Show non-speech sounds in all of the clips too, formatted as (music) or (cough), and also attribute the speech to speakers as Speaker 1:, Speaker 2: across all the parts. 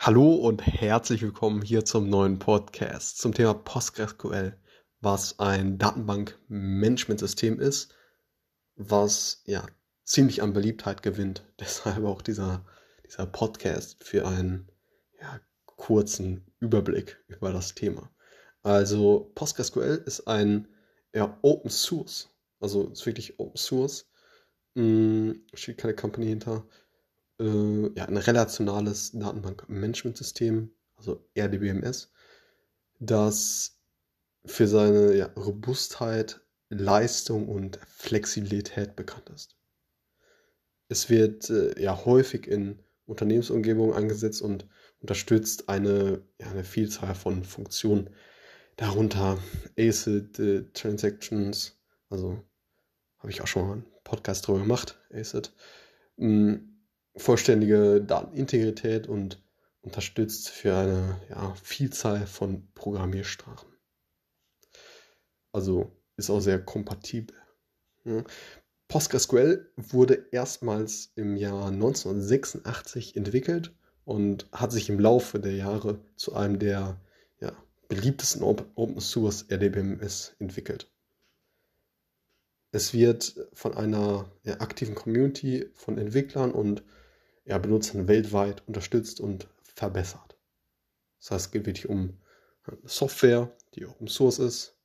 Speaker 1: Hallo und herzlich willkommen hier zum neuen Podcast zum Thema PostgreSQL, was ein Datenbank-Management-System ist, was ja ziemlich an Beliebtheit gewinnt. (laughs) Deshalb auch dieser, dieser Podcast für einen ja, kurzen Überblick über das Thema. Also PostgreSQL ist ein ja, Open Source, also ist wirklich Open Source, hm, steht keine Company hinter äh, ja, ein relationales Datenbankmanagementsystem, also RDBMS, das für seine ja, Robustheit, Leistung und Flexibilität bekannt ist. Es wird äh, ja häufig in Unternehmensumgebungen eingesetzt und unterstützt eine, ja, eine Vielzahl von Funktionen, darunter ACID äh, Transactions, also habe ich auch schon mal einen Podcast drüber gemacht, ACID, hm, vollständige Datenintegrität und unterstützt für eine ja, Vielzahl von Programmiersprachen. Also ist auch sehr kompatibel. Ja. PostgreSQL wurde erstmals im Jahr 1986 entwickelt und hat sich im Laufe der Jahre zu einem der ja, beliebtesten Open Source RDBMS entwickelt. Es wird von einer ja, aktiven Community von Entwicklern und ja, Benutzern weltweit unterstützt und verbessert. Das heißt, es geht wirklich um Software, die Open Source ist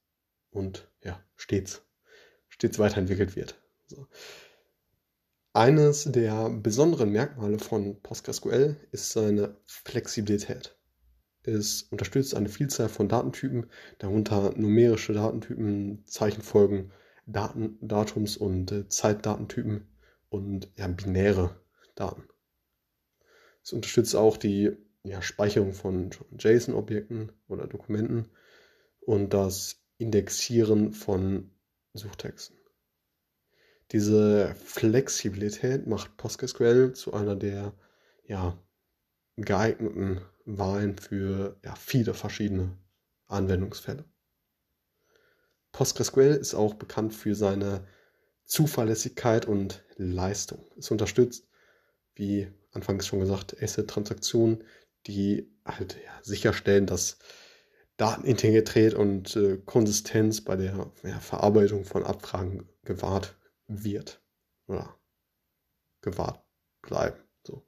Speaker 1: und ja, stets, stets weiterentwickelt wird. So. Eines der besonderen Merkmale von PostgreSQL ist seine Flexibilität. Es unterstützt eine Vielzahl von Datentypen, darunter numerische Datentypen, Zeichenfolgen, Daten, Datums- und äh, Zeitdatentypen und ja, binäre Daten. Es unterstützt auch die ja, Speicherung von JSON-Objekten oder Dokumenten und das Indexieren von Suchtexten. Diese Flexibilität macht PostgreSQL zu einer der ja, geeigneten Wahlen für ja, viele verschiedene Anwendungsfälle. PostgreSQL ist auch bekannt für seine Zuverlässigkeit und Leistung. Es unterstützt, wie anfangs schon gesagt, Asset-Transaktionen, die halt ja, sicherstellen, dass Datenintegrität und äh, Konsistenz bei der ja, Verarbeitung von Abfragen gewahrt wird oder gewahrt bleiben. So.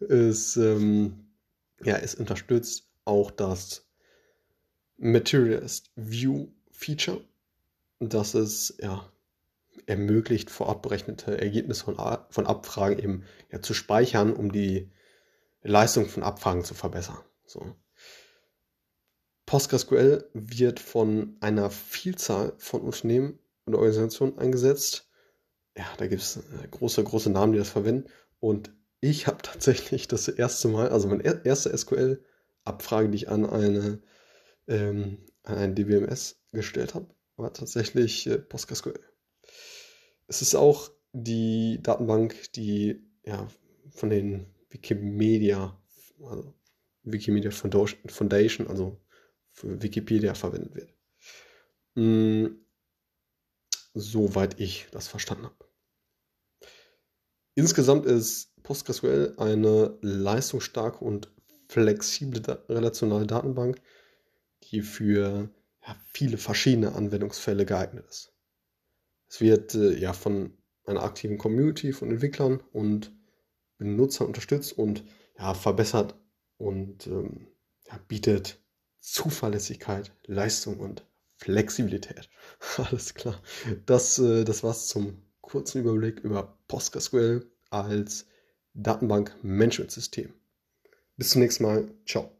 Speaker 1: (laughs) es, ähm, ja, es unterstützt auch das Materialist View Feature. Das ist ja ermöglicht, vorab berechnete Ergebnisse von, Abfragen eben ja, zu speichern, um die Leistung von Abfragen zu verbessern. So. PostgreSQL wird von einer Vielzahl von Unternehmen und Organisationen eingesetzt. Ja, da gibt es äh, große, große Namen, die das verwenden. Und ich habe (laughs) tatsächlich das erste Mal, also meine erste SQL-Abfrage, die ich an eine ähm, an ein DBMS gestellt habe, war tatsächlich äh, PostgreSQL. Es ist auch die Datenbank, die ja von den Wikimedia, also Wikimedia Foundation, also für Wikipedia verwendet wird. Hm, soweit ich das verstanden habe. Insgesamt ist PostgreSQL eine leistungsstarke und flexible relationale Datenbank, die für ja, viele verschiedene Anwendungsfälle geeignet ist. Es wird äh, ja von einer aktiven Community von Entwicklern und Benutzern unterstützt und ja, verbessert und ähm, ja, bietet Zuverlässigkeit, Leistung und Flexibilität. (laughs) Alles klar. Das, äh, das war's zum kurzen Überblick über PostgreSQL als Datenbank-Management-System. Bis zum nächsten Mal. Ciao.